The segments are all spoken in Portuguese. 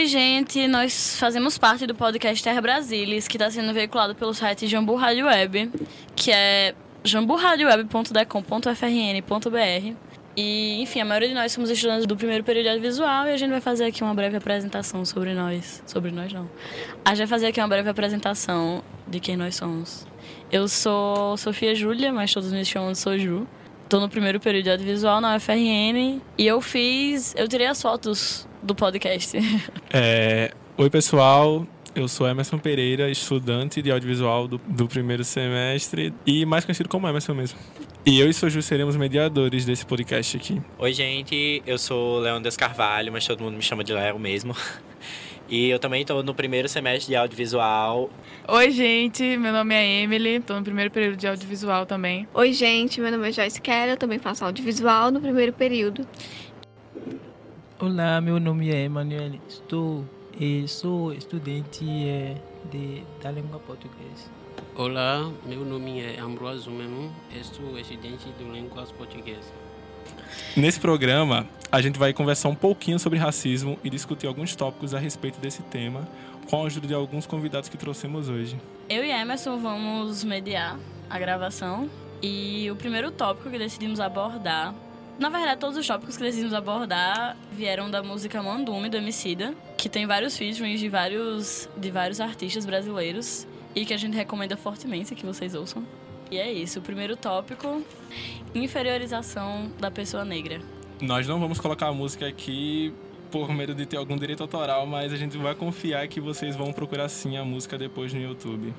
Oi, gente. Nós fazemos parte do podcast Terra Brasilis, que está sendo veiculado pelo site Jambu Rádio Web, que é jamburadioweb.decom.frn.br. E, enfim, a maioria de nós somos estudantes do primeiro período de audiovisual e a gente vai fazer aqui uma breve apresentação sobre nós. Sobre nós, não. A gente vai fazer aqui uma breve apresentação de quem nós somos. Eu sou Sofia Júlia, mas todos me chamam de Soju. Estou no primeiro período de audiovisual na UFRN e eu fiz. Eu tirei as fotos do podcast. É, oi, pessoal. Eu sou Emerson Pereira, estudante de audiovisual do, do primeiro semestre e mais conhecido como Emerson mesmo. E eu e Soju seremos mediadores desse podcast aqui. Oi, gente. Eu sou Leandro Carvalho, mas todo mundo me chama de Léo mesmo. E eu também estou no primeiro semestre de audiovisual. Oi, gente. Meu nome é Emily. Estou no primeiro período de audiovisual também. Oi, gente. Meu nome é Joyce Keller. Eu também faço audiovisual no primeiro período. Olá, meu nome é Emanuel. Estou e sou estudante é, de, da língua portuguesa. Olá, meu nome é Ambroso Menu, sou estudante de línguas portuguesas. Nesse programa, a gente vai conversar um pouquinho sobre racismo e discutir alguns tópicos a respeito desse tema, com a ajuda de alguns convidados que trouxemos hoje. Eu e Emerson vamos mediar a gravação e o primeiro tópico que decidimos abordar na verdade, todos os tópicos que decidimos abordar vieram da música Mandume, do Emicida, que tem vários featurings de vários, de vários artistas brasileiros e que a gente recomenda fortemente que vocês ouçam. E é isso, o primeiro tópico, inferiorização da pessoa negra. Nós não vamos colocar a música aqui por medo de ter algum direito autoral, mas a gente vai confiar que vocês vão procurar sim a música depois no YouTube.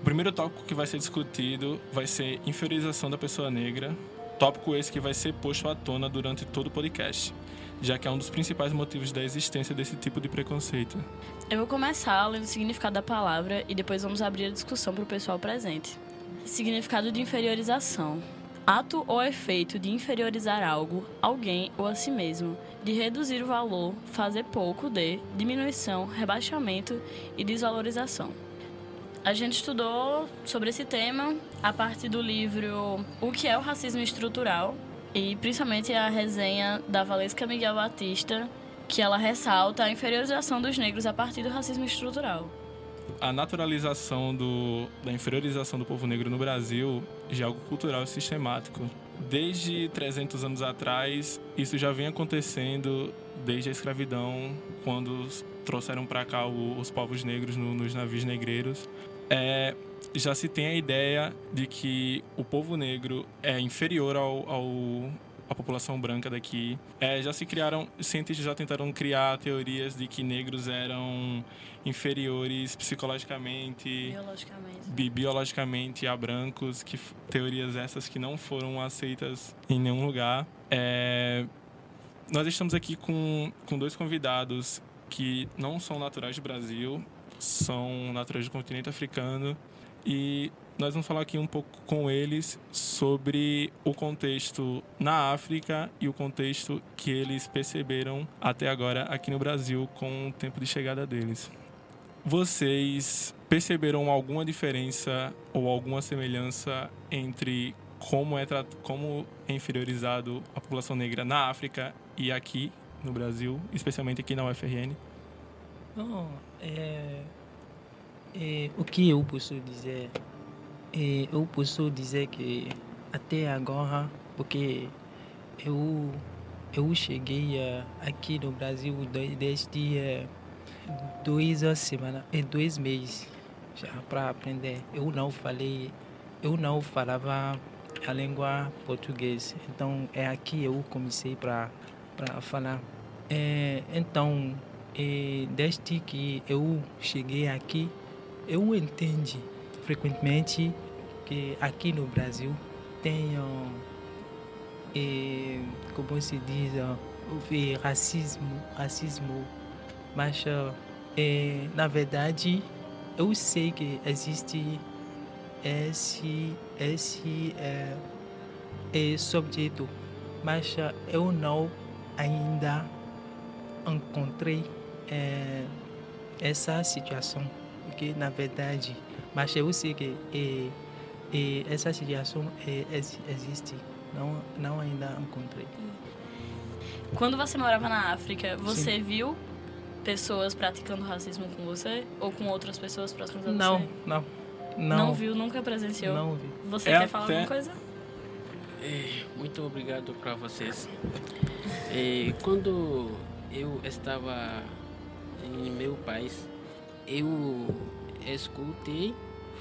O primeiro tópico que vai ser discutido vai ser inferiorização da pessoa negra, tópico esse que vai ser posto à tona durante todo o podcast, já que é um dos principais motivos da existência desse tipo de preconceito. Eu vou começar lendo o significado da palavra e depois vamos abrir a discussão para o pessoal presente. Significado de inferiorização. Ato ou efeito de inferiorizar algo, alguém ou a si mesmo, de reduzir o valor, fazer pouco de, diminuição, rebaixamento e desvalorização. A gente estudou sobre esse tema a partir do livro O que é o racismo estrutural e principalmente a resenha da Valesca Miguel Batista, que ela ressalta a inferiorização dos negros a partir do racismo estrutural a naturalização do, da inferiorização do povo negro no Brasil já é algo cultural e sistemático. Desde 300 anos atrás, isso já vem acontecendo desde a escravidão, quando trouxeram para cá os povos negros no, nos navios negreiros. É, já se tem a ideia de que o povo negro é inferior ao, ao a população branca daqui. É, já se criaram, cientistas já tentaram criar teorias de que negros eram inferiores psicologicamente, biologicamente, bi biologicamente a brancos, que teorias essas que não foram aceitas em nenhum lugar. É, nós estamos aqui com, com dois convidados que não são naturais do Brasil, são naturais do continente africano e nós vamos falar aqui um pouco com eles sobre o contexto na África e o contexto que eles perceberam até agora aqui no Brasil com o tempo de chegada deles. Vocês perceberam alguma diferença ou alguma semelhança entre como é, como é inferiorizado a população negra na África e aqui no Brasil, especialmente aqui na UFRN? Não, é, é, o que eu posso dizer e eu posso dizer que até agora, porque eu, eu cheguei aqui no Brasil desde dois semanas e dois meses para aprender. Eu não falei, eu não falava a língua portuguesa, então é aqui eu comecei para para falar. É, então, é, desde que eu cheguei aqui, eu entendi frequentemente que aqui no Brasil tem, e, como se diz, houve racismo, racismo, mas é, na verdade eu sei que existe esse, esse é, é subjeto, mas eu não ainda encontrei é, essa situação, porque na verdade mas eu sei que e, e essa situação é, existe, não, não ainda encontrei. Quando você morava na África, você Sim. viu pessoas praticando racismo com você? Ou com outras pessoas próximas a Não, você? não. Não, Não, viu, nunca presenciou? não vi. Você É quer falar até- alguma coisa? É, muito obrigado para vocês. É, quando eu estava em meu país, eu escutei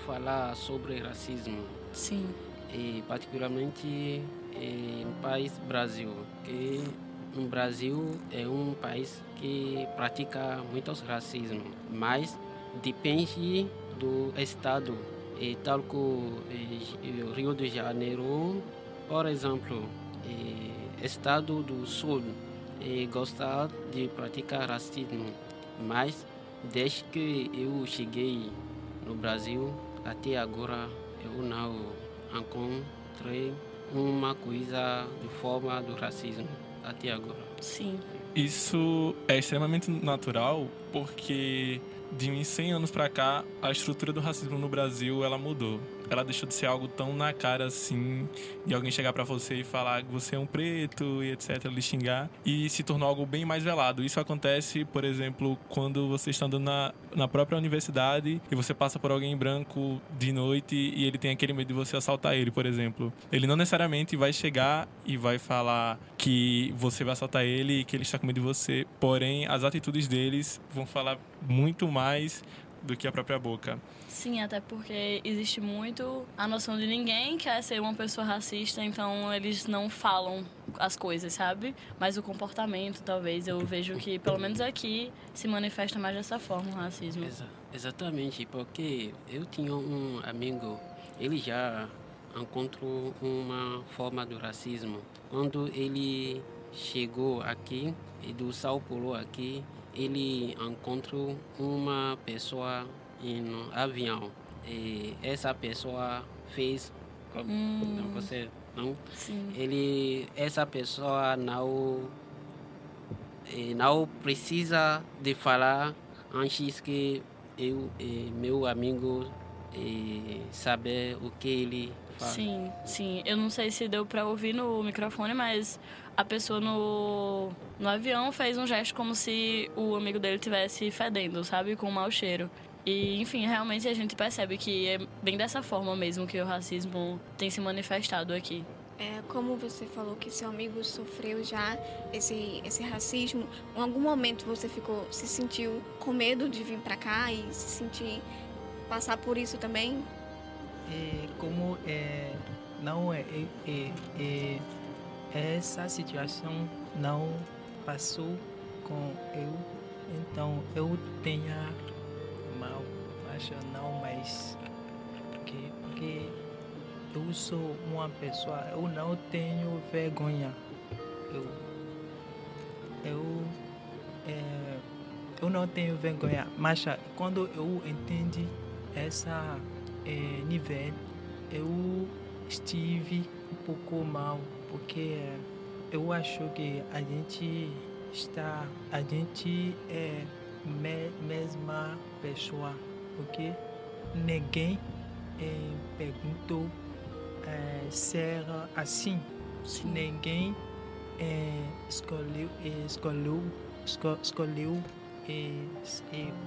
falar sobre racismo, Sim. e particularmente eh, no país Brasil, que no Brasil é um país que pratica muitos racismo, mas depende do estado, e tal como eh, o Rio de Janeiro, por exemplo, eh, estado do Sul eh, gosta de praticar racismo, mas desde que eu cheguei no Brasil até agora eu não encontrei uma coisa de forma do racismo até agora. Sim. Isso é extremamente natural porque de uns 100 anos pra cá, a estrutura do racismo no Brasil, ela mudou. Ela deixou de ser algo tão na cara assim, de alguém chegar pra você e falar que você é um preto e etc, lhe xingar, e se tornou algo bem mais velado. Isso acontece, por exemplo, quando você está andando na, na própria universidade e você passa por alguém branco de noite e ele tem aquele medo de você assaltar ele, por exemplo. Ele não necessariamente vai chegar e vai falar que você vai assaltar ele e que ele está com medo de você, porém as atitudes deles vão falar muito mais do que a própria boca. Sim, até porque existe muito a noção de ninguém quer ser uma pessoa racista, então eles não falam as coisas, sabe? Mas o comportamento, talvez, eu vejo que, pelo menos aqui, se manifesta mais dessa forma o racismo. Exa- exatamente, porque eu tinha um amigo, ele já encontrou uma forma do racismo. Quando ele chegou aqui, e do São Paulo aqui, ele encontrou uma pessoa em um avião. E essa pessoa fez. Hum. Não, você não Sim. ele essa pessoa não não precisa de falar antes que eu eh, meu amigo eh, saber o que ele fala Sim, sim. Eu não sei se deu pra ouvir no microfone, mas a pessoa no, no avião fez um gesto como se o amigo dele tivesse fedendo, sabe? Com um mau cheiro. E, enfim, realmente a gente percebe que é bem dessa forma mesmo que o racismo tem se manifestado aqui. É, como você falou que seu amigo sofreu já esse, esse racismo, em algum momento você ficou, se sentiu com medo de vir pra cá e se sentir passar por isso também? É, como é, não é, é, é, é, essa situação não passou com eu, então eu tenha mal, acho não mais. Porque, porque eu sou uma pessoa, eu não tenho vergonha, eu eu é, eu não tenho vergonha, mas ah, quando eu entendi essa é, nível, eu estive um pouco mal, porque eu acho que a gente está, a gente é me, mesma pessoa, porque ninguém é, perguntou é, ser assim, ninguém é, escolheu, é, escolheu, esco- escolheu é,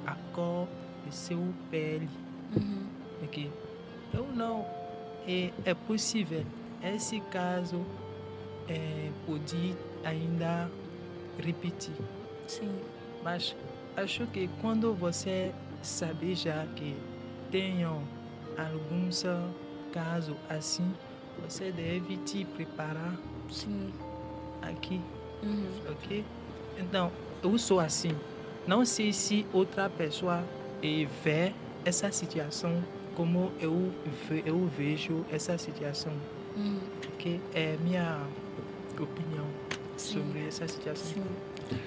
a cor de seu pele Uhum. aqui. Eu não. É, é possível. Esse caso é, pode ainda repetir. Sim. Mas acho que quando você sabe já que tenham alguns casos assim, você deve te preparar Sim. aqui, Uhum. ok? Então, eu sou assim. Não sei se outra pessoa vê essa situação como eu, eu vejo essa situação, Uhum. que é minha opinião Sim. sobre essa situação. Sim.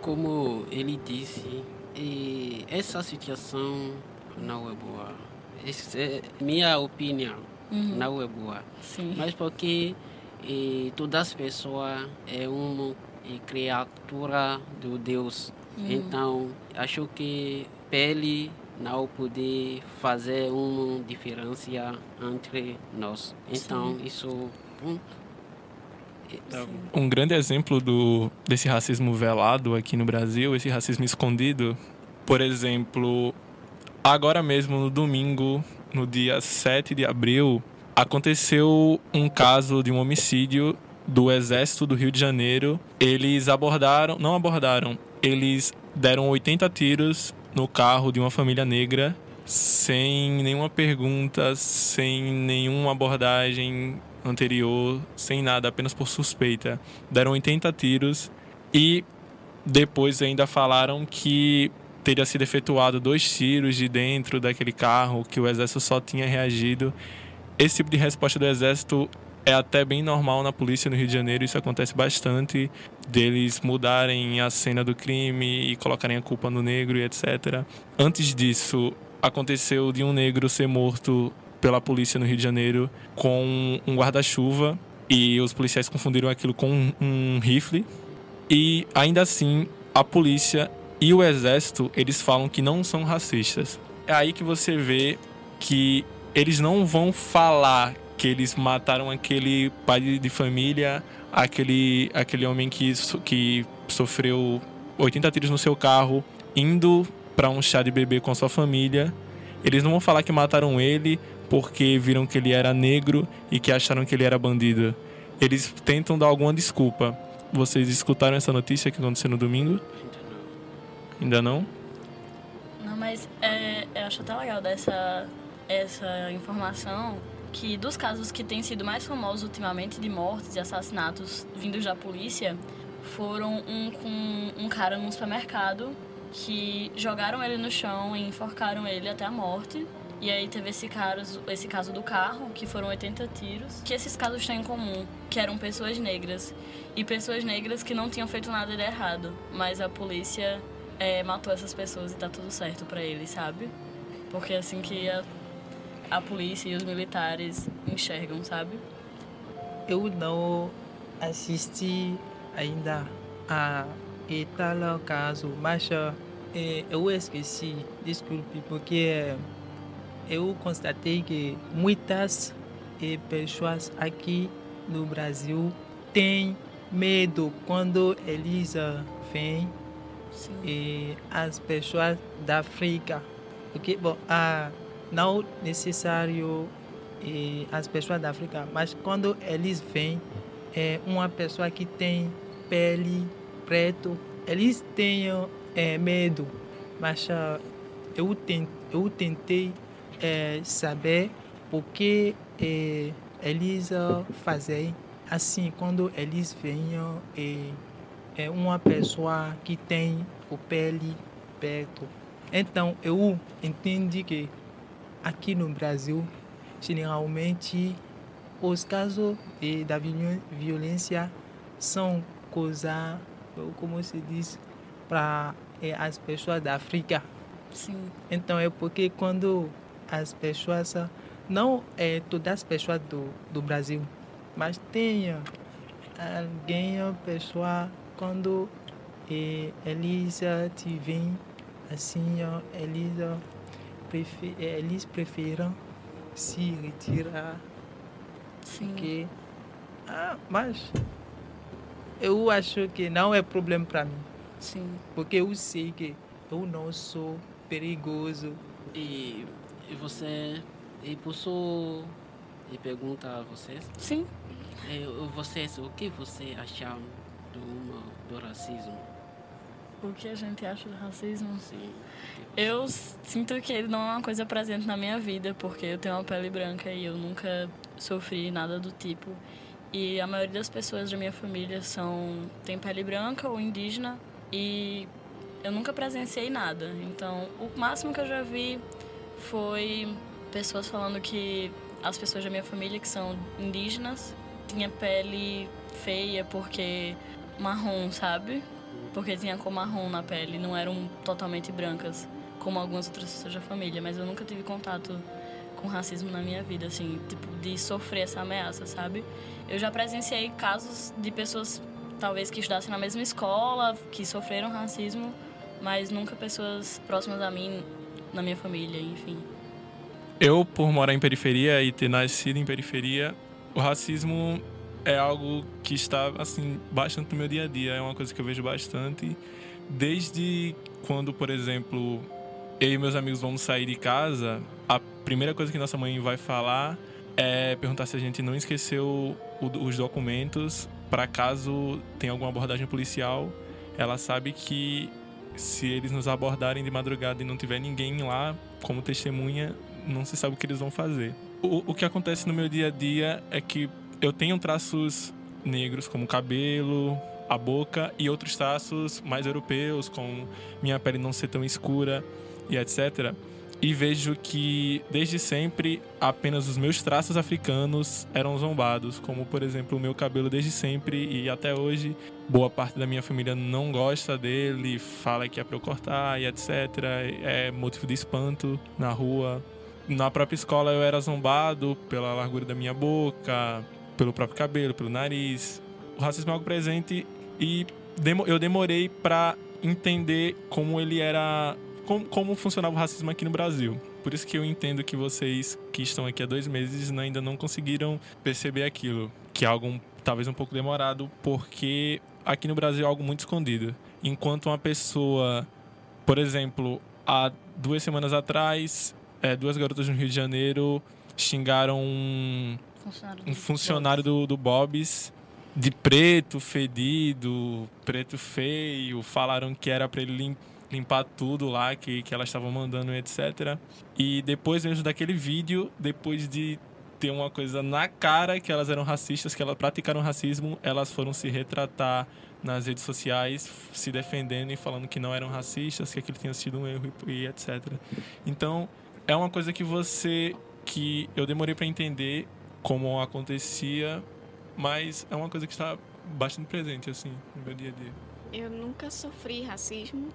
como ele disse e essa situação não é boa Essa é minha opinião Uhum. não é boa Sim. mas porque eh, todas as pessoas é uma criatura do Deus Uhum. então acho que pele não pode fazer uma diferença entre nós então isso hum, Tá Sim. Um grande exemplo do, desse racismo velado aqui no Brasil, esse racismo escondido, por exemplo, agora mesmo no domingo, no dia 7 de abril, aconteceu um caso de um homicídio do Exército do Rio de Janeiro. Eles abordaram, não abordaram, eles deram 80 tiros no carro de uma família negra sem nenhuma pergunta, sem nenhuma abordagem anterior, sem nada, apenas por suspeita. Deram 80 tiros e depois ainda falaram que teria sido efetuado dois tiros de dentro daquele carro, que o exército só tinha reagido. Esse tipo de resposta do exército é até bem normal na polícia no Rio de Janeiro, isso acontece bastante, deles mudarem a cena do crime e colocarem a culpa no negro e etc. Antes disso, aconteceu de um negro ser morto pela polícia no Rio de Janeiro com um guarda-chuva e os policiais confundiram aquilo com um, rifle. E ainda assim, a polícia e o exército, eles falam que não são racistas. É aí que você vê que eles não vão falar que eles mataram aquele pai de família, aquele, aquele homem que, que sofreu 80 tiros no seu carro, indo para um chá de bebê com sua família. Eles não vão falar que mataram ele porque viram que ele era negro e que acharam que ele era bandido. Eles tentam dar alguma desculpa. Vocês escutaram essa notícia que aconteceu no domingo? Ainda não? Não, mas é, eu acho até legal dessa essa informação que dos casos que têm sido mais famosos ultimamente de mortes e assassinatos vindos da polícia foram um com um cara num supermercado que jogaram ele no chão e enforcaram ele até a morte. E aí teve esse caso, esse caso do carro, que foram 80 tiros. Que esses casos têm em comum, que eram pessoas negras. E pessoas negras que não tinham feito nada de errado. Mas a polícia é, matou essas pessoas e tá tudo certo pra eles, sabe? Porque é assim que a, a polícia e os militares enxergam, sabe? Eu não assisti ainda a e tal caso, mas eh, eu esqueci, desculpe, porque eh, eu constatei que muitas eh, pessoas aqui no Brasil têm medo quando eles vêm e as pessoas da África. Porque, bom, ah, não necessário eh, as pessoas da África, mas quando eles vêm, é uma pessoa que tem pele preto, eles têm eh, medo. Mas ah, eu, ten, eu tentei eh, saber por que eh, eles fazem assim quando eles vêm eh, é uma pessoa que tem o pele preto. Então eu entendi que aqui no Brasil, generalmente, os casos de, da viol- violência são coisa, como se diz, para as pessoas da África. Sim. Então é porque quando as pessoas, não é todas as pessoas do, do Brasil, mas tem alguém, pessoa, quando eh, eles te veem assim, eles, ó, prefe- eh, eles preferem se retirar Sim. que ah, mas eu acho que não é problema para mim, Sim. porque eu sei que eu não sou perigoso. E, e você. E posso e perguntar a vocês? Sim. eh, Vocês, o que você acham do, do racismo? O que a gente acha do racismo? Sim. Eu sinto que ele não é uma coisa presente na minha vida, porque eu tenho uma pele branca e eu nunca sofri nada do tipo. E a maioria das pessoas da minha família são tem pele branca ou indígena e eu nunca presenciei nada. Então, o máximo que eu já vi foi pessoas falando que as pessoas da minha família que são indígenas tinham pele feia porque marrom, sabe? Porque tinha cor marrom na pele, não eram totalmente brancas, como algumas outras pessoas da família. Mas eu nunca tive contato com racismo na minha vida, assim, tipo, de sofrer essa ameaça, sabe? Eu já presenciei casos de pessoas, talvez, que estudassem na mesma escola, que sofreram racismo, mas nunca pessoas próximas a mim, na minha família, enfim. Eu, por morar em periferia e ter nascido em periferia, o racismo é algo que está assim bastante no meu dia a dia, é uma coisa que eu vejo bastante desde quando, por exemplo, eu e meus amigos vamos sair de casa, a primeira coisa que nossa mãe vai falar é perguntar se a gente não esqueceu os documentos para caso tenha alguma abordagem policial. Ela sabe que se eles nos abordarem de madrugada e não tiver ninguém lá como testemunha, não se sabe o que eles vão fazer. O, o que acontece no meu dia a dia é que eu tenho traços negros como cabelo, a boca e outros traços mais europeus, com minha pele não ser tão escura e etc. E vejo que desde sempre apenas os meus traços africanos eram zombados, como por exemplo o meu cabelo desde sempre e até hoje boa parte da minha família não gosta dele, fala que é para eu cortar e etc. É motivo de espanto na rua. Na própria escola eu era zombado pela largura da minha boca, pelo próprio cabelo, pelo nariz. O racismo é algo presente e eu demorei para entender como ele era como, como funcionava o racismo aqui no Brasil. Por isso que eu entendo que vocês que estão aqui há dois meses ainda não conseguiram perceber aquilo, que é algo talvez um pouco demorado, porque aqui no Brasil é algo muito escondido. Enquanto uma pessoa, por exemplo, há duas semanas atrás, é, duas garotas no Rio de Janeiro xingaram um funcionário, um funcionário do, do Bob's de preto fedido, preto feio, falaram que era para ele limpar tudo lá que, que elas estavam mandando, etc. E depois mesmo daquele vídeo, depois de ter uma coisa na cara que elas eram racistas, que elas praticaram racismo, elas foram se retratar nas redes sociais, se defendendo e falando que não eram racistas, que aquilo tinha sido um erro e etc. Então, é uma coisa que você que eu demorei para entender como acontecia, mas é uma coisa que está bastante presente assim no meu dia a dia. Eu nunca sofri racismo,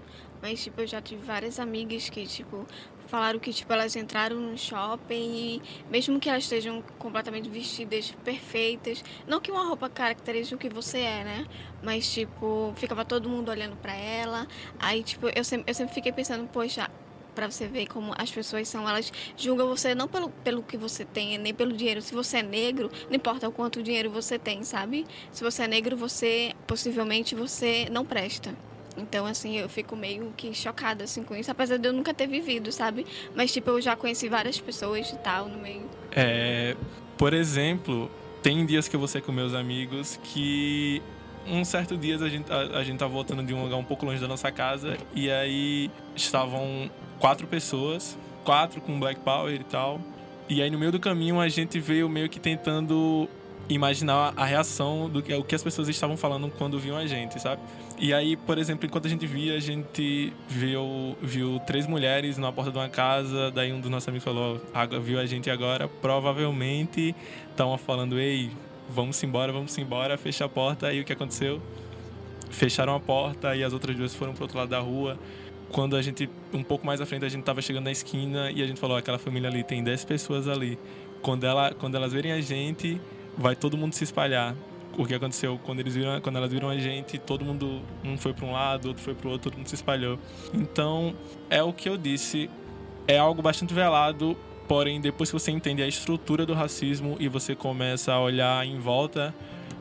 mas tipo eu já tive várias amigas que tipo falaram que tipo elas entraram no shopping e mesmo que elas estejam completamente vestidas perfeitas, não que uma roupa caracterize o que você é, né? Mas tipo, ficava todo mundo olhando para ela. Aí tipo, eu sempre, eu sempre fiquei pensando, poxa, para você ver como as pessoas são. Elas julgam você não pelo, pelo que você tem, nem pelo dinheiro. Se você é negro, não importa o quanto dinheiro você tem, sabe? Se você é negro, você possivelmente você não presta. Então, assim, eu fico meio que chocada, assim, com isso. Apesar de eu nunca ter vivido, sabe? Mas, tipo, eu já conheci várias pessoas e tal no meio. É... Por exemplo, tem dias que eu vou ser com meus amigos que um certo dia a gente, a, a gente tá voltando de um lugar um pouco longe da nossa casa e aí estavam quatro pessoas, quatro com Black Power e tal. E aí no meio do caminho a gente veio meio que tentando imaginar a reação do que o que as pessoas estavam falando quando viam a gente, sabe? E aí, por exemplo, enquanto a gente via, a gente viu, viu três mulheres na porta de uma casa, daí um dos nossos amigos falou, viu a gente agora, provavelmente estavam falando, ei, vamos embora, vamos embora, fecha a porta. Aí o que aconteceu? Fecharam a porta e as outras duas foram pro outro lado da rua quando a gente, um pouco mais à frente, a gente tava chegando na esquina e a gente falou: aquela família ali tem 10 pessoas ali. Quando, ela, quando elas verem a gente, vai todo mundo se espalhar. O que aconteceu quando eles viram, quando elas viram a gente, todo mundo um foi para um lado, outro foi para o outro, todo mundo se espalhou. Então, é o que eu disse, é algo bastante velado, porém depois que você entende a estrutura do racismo e você começa a olhar em volta,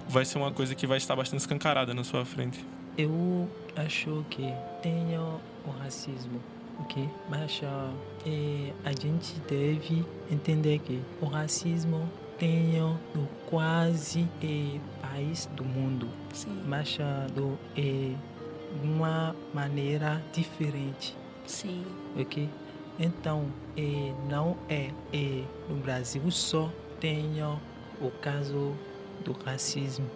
vai ser uma coisa que vai estar bastante escancarada na sua frente. Eu acho que tenho o racismo, ok? Mas uh, a gente deve entender que o racismo tem no quase eh, país do mundo, Sim. mas uh, do, eh, uma maneira diferente. Sim. Ok? Então, eh, não é eh, no Brasil só tem o caso do racismo.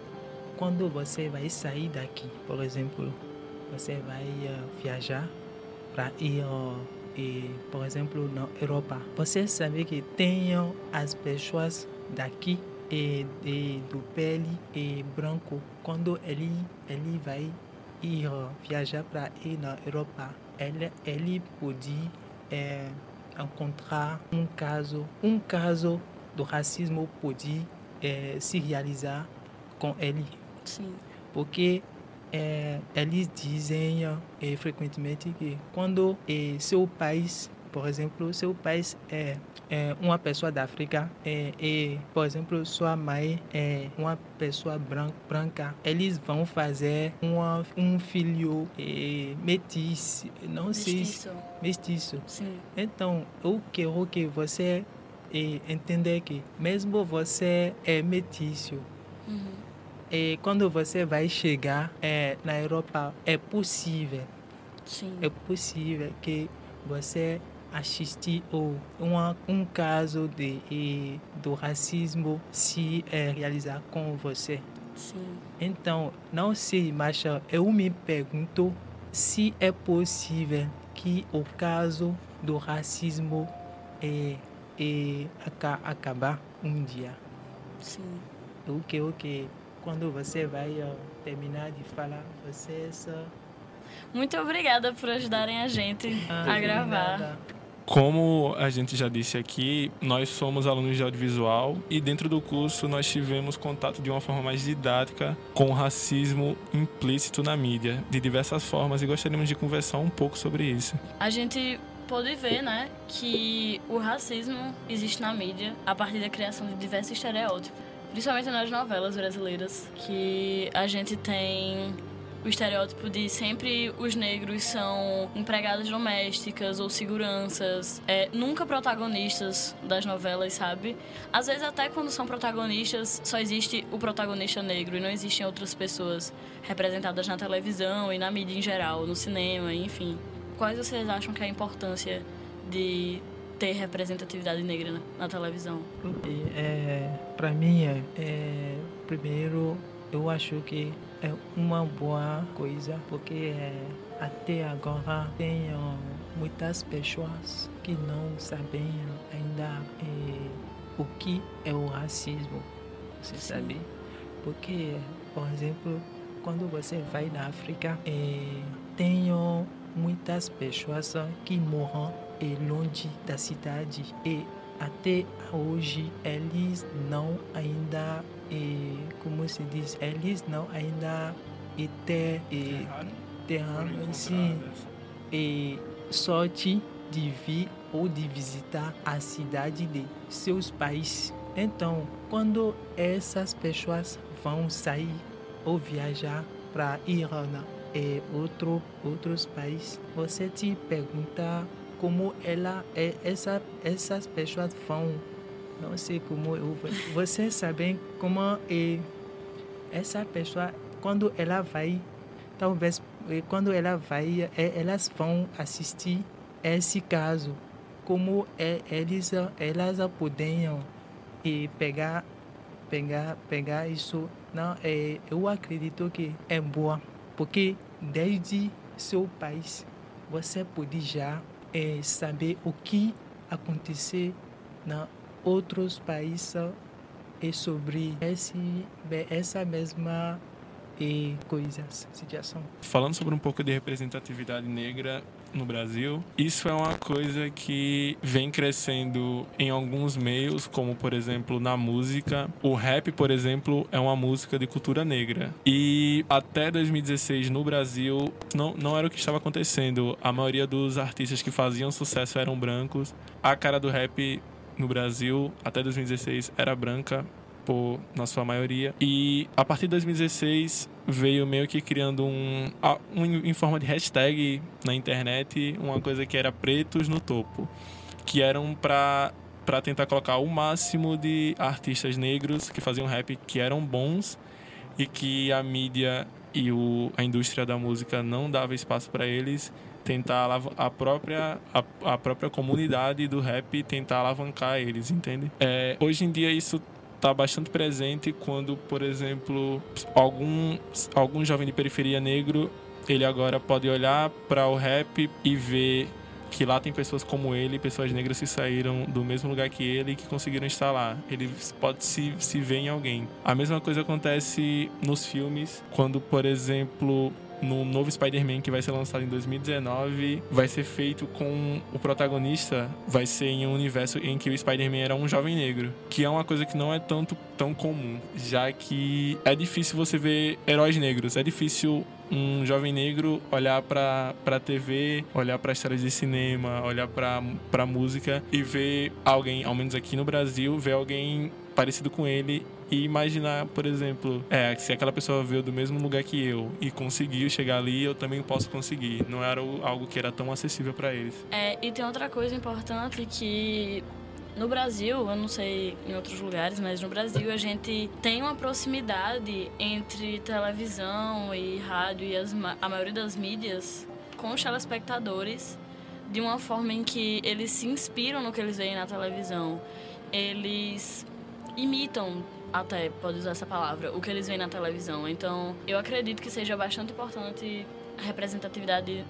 Quando você vai sair daqui, por exemplo, você vai uh, viajar para ir, uh, ir, por exemplo, na Europa. Você sabe que tem as pessoas daqui e, e do pele e branco quando ele ele vai ir viajar para ir na Europa ele ele pode é, encontrar um caso um caso do racismo pode é, se realizar com ele Sim. porque é, eles dizem é, frequentemente que quando é, seu país por exemplo, seu pai é, é uma pessoa da África é, e, por exemplo, sua mãe é uma pessoa branca, eles vão fazer uma, um filho é, não Mestiço. sei, mestiço. Sim. Então, eu quero que você é, entenda que mesmo você é mestiço, Uhum. e quando você vai chegar é, na Europa, é possível Sim. é possível que você assistir ou uma, um caso de, eh, do racismo se eh, realizar com você. Sim. Então, não sei, mas eu me pergunto se é possível que o caso do racismo eh, eh, aca- acabar um dia. Sim. Quero que quando você vai terminar de falar, você só... Muito obrigada por ajudarem a gente Ah, a de gravar. nada. Como a gente já disse aqui, nós somos alunos de audiovisual e dentro do curso nós tivemos contato de uma forma mais didática com o racismo implícito na mídia, de diversas formas, e gostaríamos de conversar um pouco sobre isso. A gente pode ver, né, que o racismo existe na mídia a partir da criação de diversos estereótipos, principalmente nas novelas brasileiras, que a gente tem o estereótipo de sempre os negros são empregadas domésticas ou seguranças, é, nunca protagonistas das novelas, sabe? Às vezes até quando são protagonistas só existe o protagonista negro e não existem outras pessoas representadas na televisão e na mídia em geral, no cinema, enfim. Quais vocês acham que é a importância de ter representatividade negra na, na televisão? Ok, é, para mim, é, é, primeiro, eu acho que é uma boa coisa, porque é, até agora tem muitas pessoas que não sabem ainda é, o que é o racismo, você Sim. sabe? Porque, por exemplo, quando você vai na África, é, tem muitas pessoas que moram longe da cidade e até hoje eles não ainda eh, como se diz eles não ainda até eh, terão assim eh, sorte de vir ou de visitar a cidade de seus pais. Então quando essas pessoas vão sair ou viajar para ir na eh, outro outros países você te pergunta como ela é essa essas pessoas vão não sei como eu vou- vocês sabem como é essa pessoa quando ela vai talvez eh, quando ela vai eh, elas vão assistir esse caso. Como é, eles elas poderiam e pegar pegar pegar isso. Não é eu acredito que é boa porque desde seu país você pode já é, saber o que acontecer na outros países e sobre esse, essa mesma e coisas, situação. Falando sobre um pouco de representatividade negra no Brasil, isso é uma coisa que vem crescendo em alguns meios, como por exemplo na música. O rap, por exemplo, é uma música de cultura negra. E até 2016 no Brasil não, não era o que estava acontecendo. A maioria dos artistas que faziam sucesso eram brancos. A cara do rap no Brasil até 2016 era branca por, na sua maioria. E a partir de 2016 veio meio que criando um, um em forma de hashtag na internet, uma coisa que era pretos no topo, que eram para para tentar colocar o máximo de artistas negros que faziam rap que eram bons e que a mídia e o, a indústria da música não dava espaço para eles tentar a própria a, a própria comunidade do rap tentar alavancar eles entende? É, hoje em dia isso está bastante presente quando por exemplo algum algum jovem de periferia negro ele agora pode olhar para o rap e ver que lá tem pessoas como ele, pessoas negras que saíram do mesmo lugar que ele e que conseguiram estar lá. Ele pode se, se ver em alguém. A mesma coisa acontece nos filmes, quando, por exemplo, no novo Spider-Man que vai ser lançado em 2019, vai ser feito com o protagonista vai ser em um universo em que o Spider-Man era um jovem negro, que é uma coisa que não é tanto tão comum, já que é difícil você ver heróis negros, é difícil um jovem negro olhar para para TV, olhar para histórias de cinema, olhar para para música e ver alguém, ao menos aqui no Brasil, ver alguém parecido com ele e imaginar, por exemplo, é, se aquela pessoa veio do mesmo lugar que eu e conseguiu chegar ali, eu também posso conseguir. Não era algo que era tão acessível para eles. É, e tem outra coisa importante que no Brasil, eu não sei em outros lugares, mas no Brasil a gente tem uma proximidade entre televisão e rádio e as, a maioria das mídias com os telespectadores de uma forma em que eles se inspiram no que eles veem na televisão. Eles imitam até pode usar essa palavra, o que eles veem na televisão. Então, eu acredito que seja bastante importante a representatividade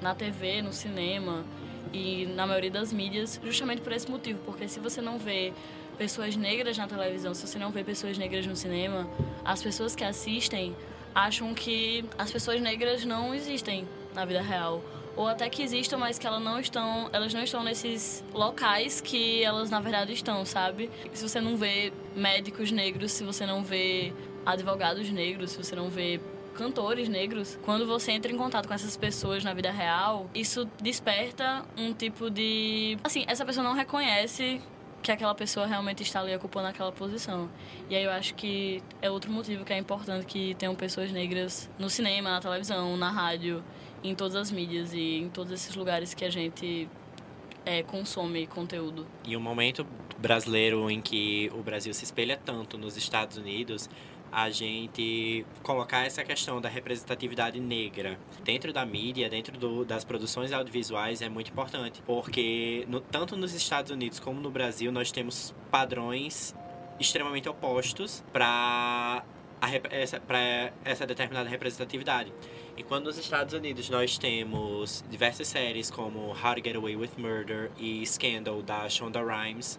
na TV, no cinema e na maioria das mídias, justamente por esse motivo, porque se você não vê pessoas negras na televisão, se você não vê pessoas negras no cinema, as pessoas que assistem acham que as pessoas negras não existem na vida real ou até que existam, mas que elas não estão, elas não estão nesses locais que elas na verdade estão, sabe? Se você não vê médicos negros, se você não vê advogados negros, se você não vê cantores negros, quando você entra em contato com essas pessoas na vida real, isso desperta um tipo de. Assim, essa pessoa não reconhece que aquela pessoa realmente está ali ocupando aquela posição. E aí eu acho que é outro motivo que é importante que tenham pessoas negras no cinema, na televisão, na rádio em todas as mídias e em todos esses lugares que a gente é, consome conteúdo. E o momento brasileiro em que o Brasil se espelha tanto nos Estados Unidos, a gente colocar essa questão da representatividade negra dentro da mídia, dentro do, das produções audiovisuais é muito importante, porque no, tanto nos Estados Unidos como no Brasil nós temos padrões extremamente opostos para essa, essa determinada representatividade. Enquanto nos Estados Unidos nós temos diversas séries como How to Get Away with Murder e Scandal da Shonda Rhimes,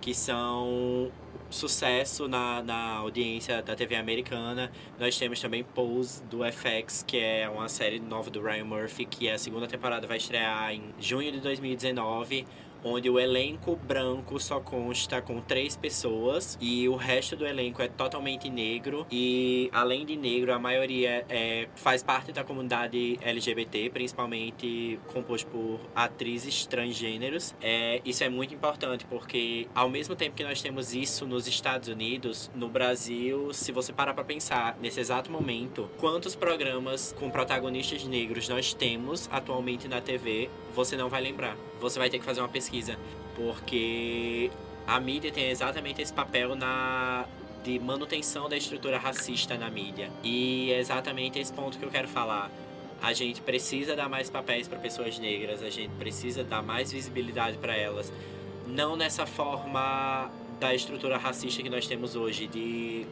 que são sucesso na, na audiência da TV americana. Nós temos também Pose do FX, que é uma série nova do Ryan Murphy, que a segunda temporada vai estrear em junho de 2019 onde o elenco branco só consta com três pessoas e o resto do elenco é totalmente negro e além de negro a maioria é, faz parte da comunidade LGBT, principalmente composto por atrizes transgêneros. É, isso é muito importante porque ao mesmo tempo que nós temos isso nos Estados Unidos, no Brasil, se você parar para pensar nesse exato momento, quantos programas com protagonistas negros nós temos atualmente na TV, você não vai lembrar. Você vai ter que fazer uma pesquisa, porque a mídia tem exatamente esse papel na de manutenção da estrutura racista na mídia. E é exatamente esse ponto que eu quero falar. A gente precisa dar mais papéis para pessoas negras, a gente precisa dar mais visibilidade para elas. Não nessa forma da estrutura racista que nós temos hoje, de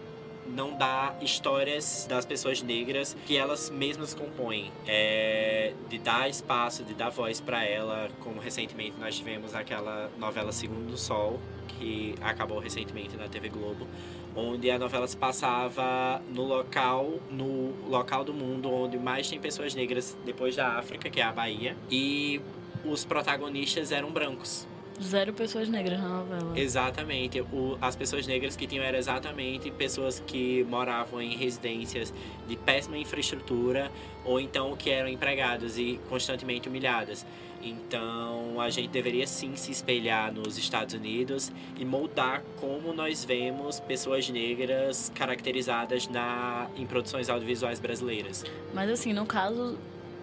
não dar histórias das pessoas negras que elas mesmas compõem. É, de dar espaço, de dar voz para ela, como recentemente nós tivemos aquela novela Segundo Sol, que acabou recentemente na TV Globo, onde a novela se passava no local, no local do mundo onde mais tem pessoas negras depois da África, que é a Bahia, e os protagonistas eram brancos. Zero pessoas negras na novela. Exatamente. O, as pessoas negras que tinham eram exatamente pessoas que moravam em residências de péssima infraestrutura ou então que eram empregadas e constantemente humilhadas. Então a gente deveria sim se espelhar nos Estados Unidos e moldar como nós vemos pessoas negras caracterizadas na, em produções audiovisuais brasileiras. Mas assim, no caso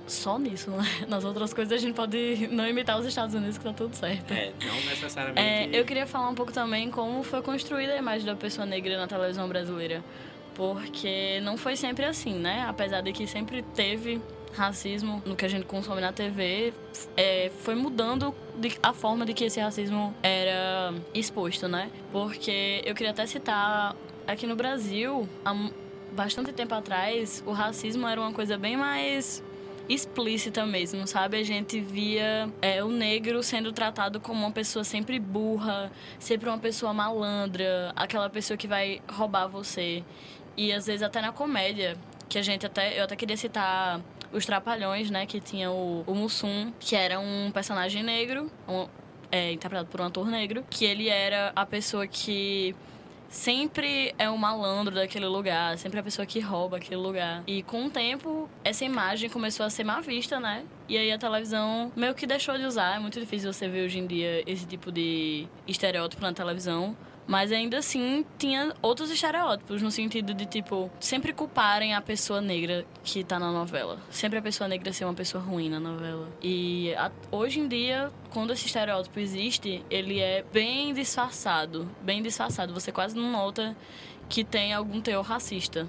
só nisso, né? Nas outras coisas a gente pode não imitar os Estados Unidos que tá tudo certo. É, não necessariamente. É, eu queria falar um pouco também como foi construída a imagem da pessoa negra na televisão brasileira. Porque não foi sempre assim, né? Apesar de que sempre teve racismo no que a gente consome na TV, é, foi mudando de, a forma de que esse racismo era exposto, né? Porque eu queria até citar aqui no Brasil, há bastante tempo atrás, o racismo era uma coisa bem mais explícita mesmo, sabe? A gente via é, o negro sendo tratado como uma pessoa sempre burra, sempre uma pessoa malandra, aquela pessoa que vai roubar você. E às vezes até na comédia que a gente até. Eu até queria citar os Trapalhões, né? Que tinha o, o Mussum, que era um personagem negro, um, é, interpretado por um ator negro, que ele era a pessoa que sempre é um malandro daquele lugar, sempre é a pessoa que rouba aquele lugar. E com o tempo, essa imagem começou a ser má vista, né? E aí a televisão meio que deixou de usar. É muito difícil você ver hoje em dia esse tipo de estereótipo na televisão. Mas ainda assim tinha outros estereótipos, no sentido de, tipo, sempre culparem a pessoa negra que tá na novela. Sempre a pessoa negra ser uma pessoa ruim na novela. E a, hoje em dia, quando esse estereótipo existe, ele é bem disfarçado. Bem disfarçado. Você quase não nota que tem algum teor racista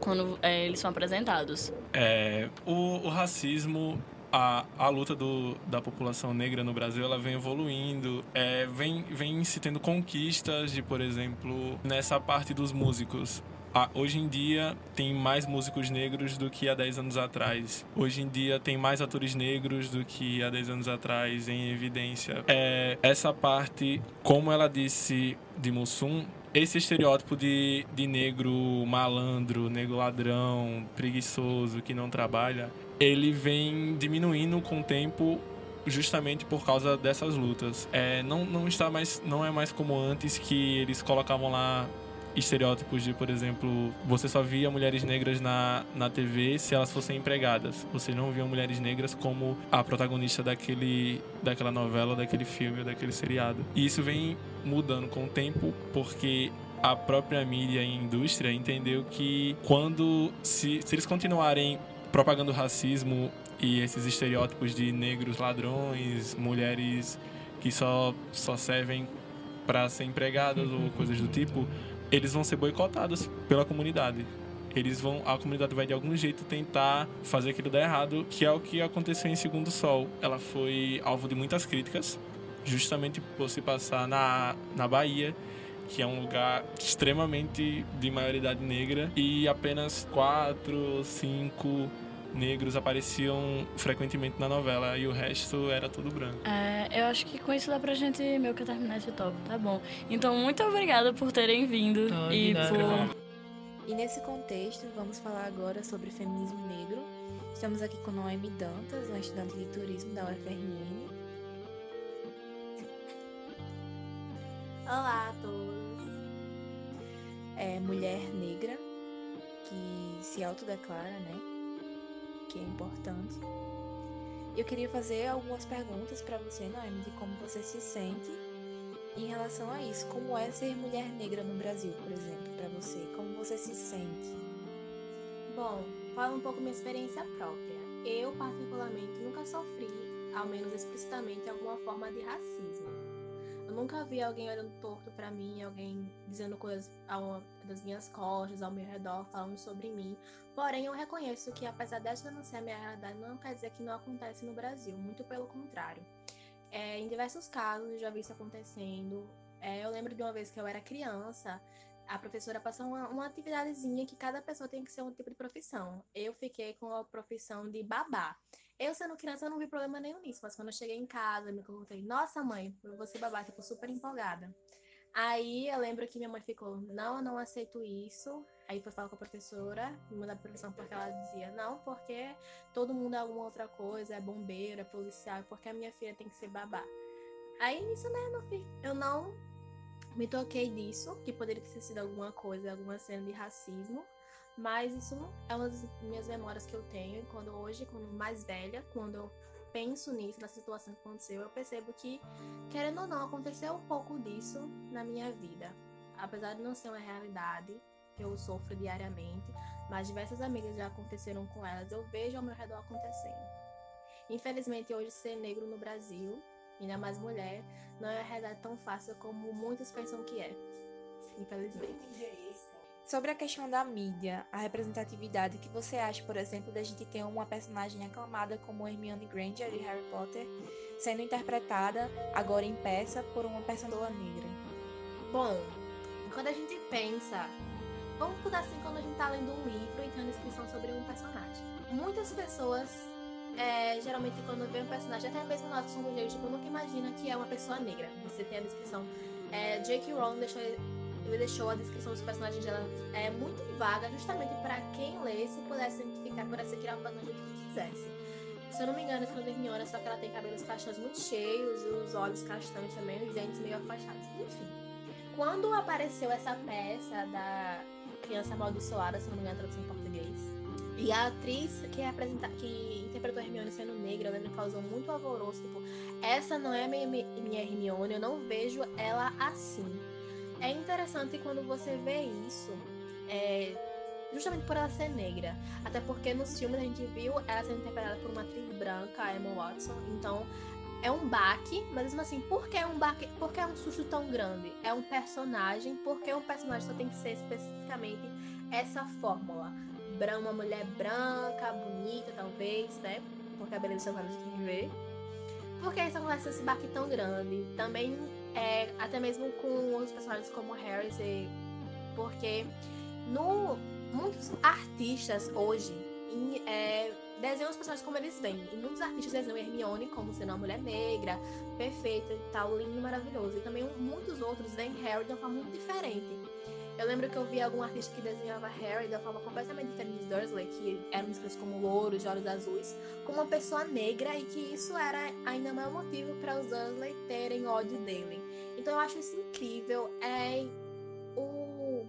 quando é, eles são apresentados. É, o, o racismo a, a luta do, da população negra no Brasil ela vem evoluindo, é, vem, vem se tendo conquistas de, por exemplo, nessa parte dos músicos. Ah, hoje em dia tem mais músicos negros do que há 10 anos atrás. Hoje em dia tem mais atores negros do que há 10 anos atrás em evidência. É, essa parte, como ela disse de Mussum, esse estereótipo de, de negro malandro, negro ladrão, preguiçoso, que não trabalha, ele vem diminuindo com o tempo justamente por causa dessas lutas. É, não, não está mais não é mais como antes que eles colocavam lá estereótipos de, por exemplo, você só via mulheres negras na, na TV se elas fossem empregadas. Você não via mulheres negras como a protagonista daquele, daquela novela, daquele filme, daquele seriado. E isso vem mudando com o tempo porque a própria mídia e indústria entendeu que quando se, se eles continuarem propagando racismo e esses estereótipos de negros ladrões, mulheres que só, só servem para ser empregadas ou coisas do tipo, eles vão ser boicotados pela comunidade. Eles vão, a comunidade vai de algum jeito tentar fazer aquilo dar errado, que é o que aconteceu em Segundo Sol. Ela foi alvo de muitas críticas, justamente por se passar na, na Bahia, que é um lugar extremamente de maioridade negra e apenas quatro, cinco negros apareciam frequentemente na novela e o resto era tudo branco. É, eu acho que com isso dá pra gente meio que terminar esse top, tá bom. Então, muito obrigada por terem vindo Não, e por... E nesse contexto, vamos falar agora sobre feminismo negro. Estamos aqui com Noemi Dantas, uma estudante de turismo da UFRN. Olá a todos. É mulher negra que se autodeclara, né? Que é importante. Eu queria fazer algumas perguntas para você, Noemi, de como você se sente em relação a isso. Como é ser mulher negra no Brasil, por exemplo, para você? Como você se sente? Bom, falo um pouco minha experiência própria. Eu, particularmente, nunca sofri, ao menos explicitamente, alguma forma de racismo. Nunca vi alguém olhando torto pra mim, alguém dizendo coisas ao, das minhas costas, ao meu redor, falando sobre mim. Porém, eu reconheço que, apesar desta não ser a minha realidade, não quer dizer que não acontece no Brasil. Muito pelo contrário. É, em diversos casos, eu já vi isso acontecendo. É, eu lembro de uma vez que eu era criança, a professora passou uma, uma atividadezinha que cada pessoa tem que ser um tipo de profissão. Eu fiquei com a profissão de babá. Eu, sendo criança, eu não vi problema nenhum nisso, mas quando eu cheguei em casa, me perguntei, nossa mãe, ser babá, tipo, super empolgada. Aí eu lembro que minha mãe ficou, não, eu não aceito isso. Aí foi falar com a professora, me mandar pra profissão porque ela dizia, não, porque todo mundo é alguma outra coisa, é bombeiro, é policial, porque a minha filha tem que ser babá. Aí nisso, né, eu não, eu não me toquei disso, que poderia ter sido alguma coisa, alguma cena de racismo. Mas isso é uma das minhas memórias que eu tenho. E quando hoje, quando mais velha, quando eu penso nisso, na situação que aconteceu, eu percebo que, querendo ou não, aconteceu um pouco disso na minha vida. Apesar de não ser uma realidade que eu sofro diariamente, mas diversas amigas já aconteceram com elas, eu vejo ao meu redor acontecendo. Infelizmente, hoje ser negro no Brasil, ainda mais mulher, não é uma realidade tão fácil como muitos pensam que é. Infelizmente. Sobre a questão da mídia, a representatividade, que você acha, por exemplo, da gente ter uma personagem aclamada como Hermione Granger de Harry Potter sendo interpretada agora em peça por uma pessoa negra? Bom, quando a gente pensa, vamos mudar assim quando a gente tá lendo um livro e tem uma descrição sobre um personagem. Muitas pessoas, é, geralmente quando vê um personagem, até mesmo nós somos negros, tipo, nunca imagina que é uma pessoa negra. Você tem a descrição. É, J.K. Rowling deixou ele deixou a descrição dos personagens dela é, muito vaga, justamente para quem lesse pudesse identificar, pudesse criar um personagem que quisesse. Se eu não me engano, Fernanda Hermione, só que ela tem cabelos castanhos muito cheios, os olhos castanhos também, os dentes meio afastados. Enfim. Quando apareceu essa peça da Criança Amaldiçoada, se não me engano, tradução em português, e a atriz que, apresenta, que interpretou a Hermione sendo negra, lembro que causou muito alvoroço. Tipo, essa não é minha, minha Hermione, eu não vejo ela assim. É interessante quando você vê isso, é, justamente por ela ser negra. Até porque nos filmes a gente viu ela sendo interpretada por uma atriz branca, a Emma Watson. Então é um baque, mas mesmo assim, por que é um baque? Por que é um susto tão grande? É um personagem, porque um personagem só tem que ser especificamente essa fórmula uma mulher branca, bonita, talvez, né? Porque a beleza a gente tem que ver. Por que isso acontece esse baque tão grande? Também, é, até mesmo com outros personagens como Harris, porque no, muitos artistas hoje em, é, desenham os personagens como eles vêm. E muitos artistas desenham Hermione como sendo uma mulher negra, perfeita e tal, lindo e maravilhoso. E também muitos outros veem Harry de uma forma muito diferente. Eu lembro que eu vi algum artista que desenhava Harry uma forma completamente diferente de Dursley, que eram descritos como louros, de olhos azuis, como uma pessoa negra e que isso era ainda maior motivo para os Dursley terem ódio dele. Então eu acho isso incrível. É o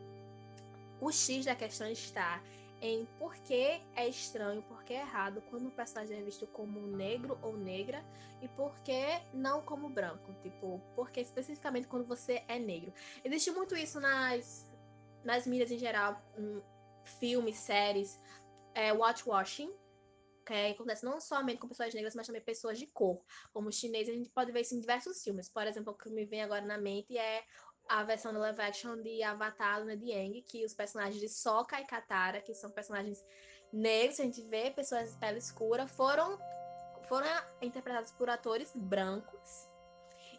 o X da questão está em por que é estranho, por que é errado quando o personagem é visto como negro ou negra e por que não como branco. Tipo, porque especificamente quando você é negro. Existe muito isso nas nas mídias em geral, um, filmes, séries, é, watchwashing, que acontece não somente com pessoas negras, mas também pessoas de cor. Como os chineses, a gente pode ver isso em diversos filmes. Por exemplo, o que me vem agora na mente é a versão do live action de Avatar, Luna de Aang, que os personagens de Sokka e Katara, que são personagens negros, a gente vê pessoas de pele escura, foram, foram interpretados por atores brancos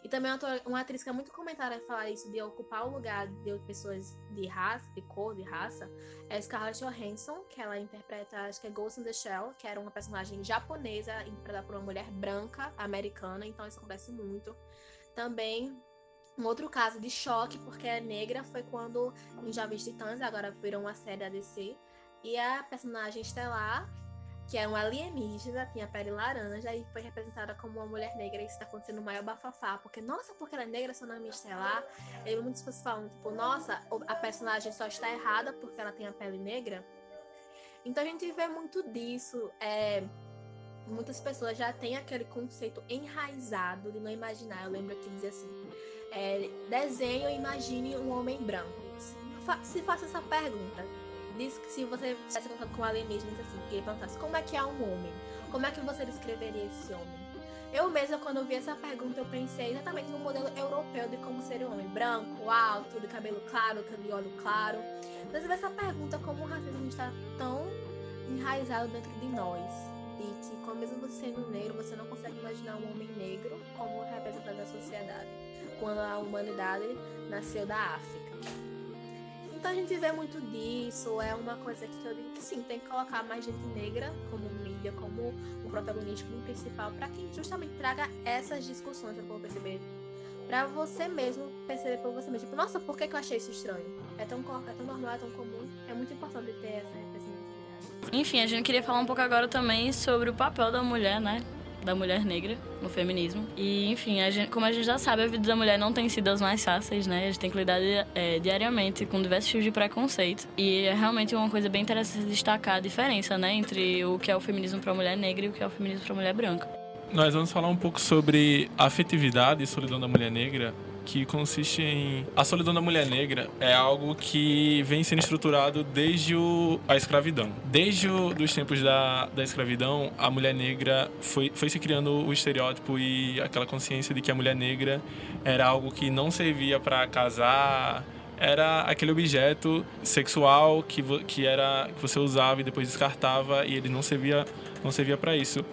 e também uma atriz que é muito comentada falar isso de ocupar o lugar de pessoas de raça, de cor, de raça, é Scarlett Johansson, que ela interpreta, acho que é Ghost in the Shell, que era uma personagem japonesa interpretada por uma mulher branca, americana, então isso acontece muito. Também um outro caso de choque, porque é negra, foi quando em Jovens Titãs, agora virou uma série da DC, e a personagem estelar que é um alienígena, tinha pele laranja e foi representada como uma mulher negra. E isso tá acontecendo o maior bafafá, porque, nossa, porque ela é negra, seu nome estelar. E muitas pessoas falam, tipo, nossa, a personagem só está errada porque ela tem a pele negra. Então a gente vê muito disso. É, muitas pessoas já têm aquele conceito enraizado de não imaginar. Eu lembro que dizia assim: é, desenho, imagine um homem branco. Se faça essa pergunta diz que se você estivesse contato com alienígenas assim, que ele perguntasse como é que é um homem, como é que você descreveria esse homem? Eu mesma, quando vi essa pergunta, eu pensei exatamente no modelo europeu de como seria um homem branco, alto, de cabelo claro, de olho claro. Mas essa pergunta, como o racismo está tão enraizado dentro de nós, e que, como mesmo você sendo negro, você não consegue imaginar um homem negro como representante da sociedade, quando a humanidade nasceu da África. Então a gente vê muito disso, é uma coisa que eu digo que sim, tem que colocar mais gente negra como mídia, como o protagonista, como principal, para que justamente traga essas discussões, para perceber, para você mesmo perceber por você mesmo. Tipo, nossa, por que, que eu achei isso estranho? É tão, é tão normal, é tão comum, é muito importante ter essa representatividade. Enfim, a gente queria falar um pouco agora também sobre o papel da mulher, né? Da mulher negra no feminismo. E, enfim, a gente, como a gente já sabe, a vida da mulher não tem sido as mais fáceis, né? A gente tem que lidar é, diariamente com diversos tipos de preconceito. E é realmente uma coisa bem interessante destacar a diferença, né? Entre o que é o feminismo para a mulher negra e o que é o feminismo para a mulher branca. Nós vamos falar um pouco sobre afetividade e solidão da mulher negra que consiste em. A solidão da mulher negra é algo que vem sendo estruturado desde o... a escravidão. Desde os tempos da... da escravidão, a mulher negra foi... foi se criando o estereótipo e aquela consciência de que a mulher negra era algo que não servia para casar era aquele objeto sexual que, que era que você usava e depois descartava e ele não servia não servia para isso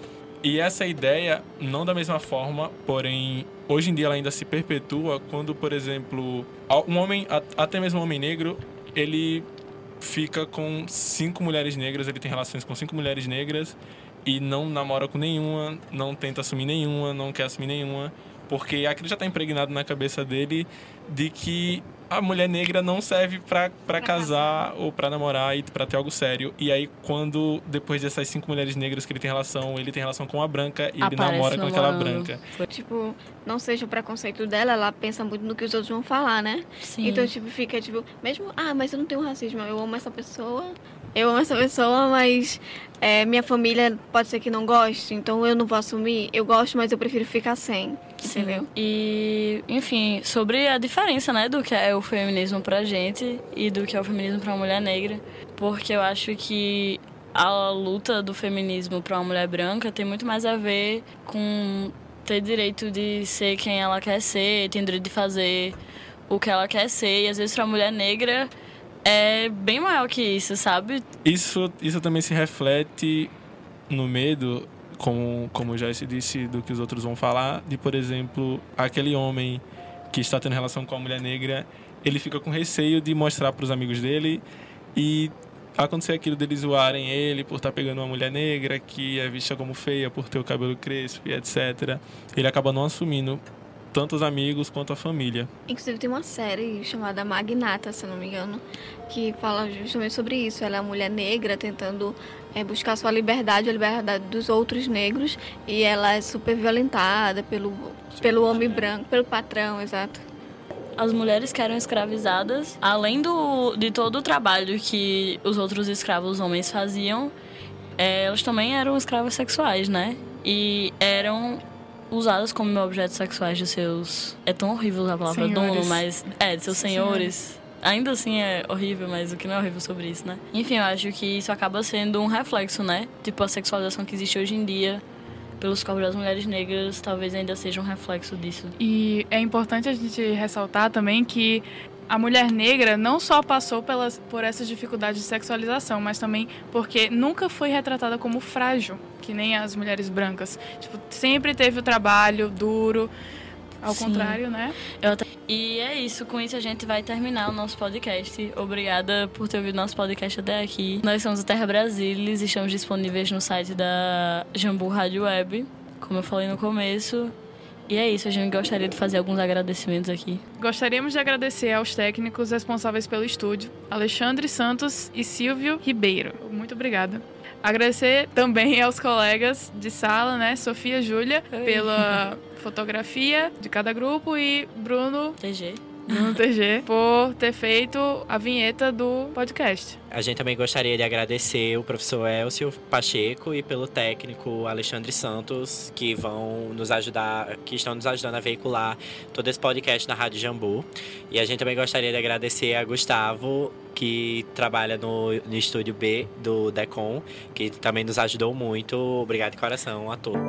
e essa ideia, não da mesma forma, porém, hoje em dia ela ainda se perpetua quando, por exemplo, um homem, até mesmo um homem negro, ele fica com cinco mulheres negras, ele tem relações com cinco mulheres negras e não namora com nenhuma, não tenta assumir nenhuma, não quer assumir nenhuma. Porque aquilo já está impregnado na cabeça dele de que a mulher negra não serve para casar ou para namorar e para ter algo sério. E aí, quando, depois dessas cinco mulheres negras que ele tem relação, ele tem relação com a branca e Aparece ele namora com aquela branca. Tipo, não seja o preconceito dela, ela pensa muito no que os outros vão falar, né? Sim. Então, tipo, fica, tipo, mesmo, ah, mas eu não tenho racismo, eu amo essa pessoa, eu amo essa pessoa, mas é, minha família pode ser que não goste, então eu não vou assumir. Eu gosto, mas eu prefiro ficar sem, Sim. entendeu? E, enfim, sobre a diferença, né, do que é o feminismo pra gente e do que é o feminismo pra uma mulher negra, porque eu acho que a luta do feminismo pra uma mulher branca tem muito mais a ver com ter direito de ser quem ela quer ser, ter direito de fazer o que ela quer ser, e às vezes pra mulher negra é bem maior que isso, sabe? Isso, isso também se reflete no medo, como, como já se disse, do que os outros vão falar, de, por exemplo, aquele homem que está tendo relação com a mulher negra, ele fica com receio de mostrar para os amigos dele e acontecer aquilo deles zoarem ele por estar pegando uma mulher negra que é vista como feia por ter o cabelo crespo e etc. Ele acaba não assumindo tanto os amigos quanto a família. Inclusive tem uma série chamada Magnata, se não me engano, que fala justamente sobre isso. Ela é uma mulher negra tentando é, buscar sua liberdade, a liberdade dos outros negros, e ela é super violentada pelo, pelo homem branco, pelo patrão, exato. As mulheres que eram escravizadas, além do, de todo o trabalho que os outros escravos homens faziam, é, elas também eram escravas sexuais, né? E eram usadas como objetos sexuais de seus. É tão horrível usar a palavra Senhores. dono, mas. É, de seus senhores. Ainda assim é horrível, mas o que não é horrível sobre isso, né? Enfim, eu acho que isso acaba sendo um reflexo, né? Tipo, a sexualização que existe hoje em dia pelos corpos das mulheres negras talvez ainda seja um reflexo disso. E é importante a gente ressaltar também que a mulher negra não só passou pelas, por essas dificuldades de sexualização, mas também porque nunca foi retratada como frágil, que nem as mulheres brancas. Tipo, sempre teve o trabalho duro, ao Sim. contrário, né? E é isso, com isso a gente vai terminar o nosso podcast. Obrigada por ter ouvido nosso podcast até aqui. Nós somos o Terra Brasilis, estamos disponíveis no site da Jambu Rádio Web, como eu falei no começo. E é isso, a gente gostaria de fazer alguns agradecimentos aqui. Gostaríamos de agradecer aos técnicos responsáveis pelo estúdio, Alexandre Santos e Silvio Ribeiro. Muito obrigada. Agradecer também aos colegas de sala, né? Sofia Júlia, Oi. pela fotografia de cada grupo e Bruno, TG. Bruno TG, por ter feito a vinheta do podcast. A gente também gostaria de agradecer o professor Elcio Pacheco e pelo técnico Alexandre Santos, que vão nos ajudar, que estão nos ajudando a veicular todo esse podcast na Rádio Jambu. E a gente também gostaria de agradecer a Gustavo, que trabalha no, no estúdio B do Decon, que também nos ajudou muito. Obrigado de coração a todos.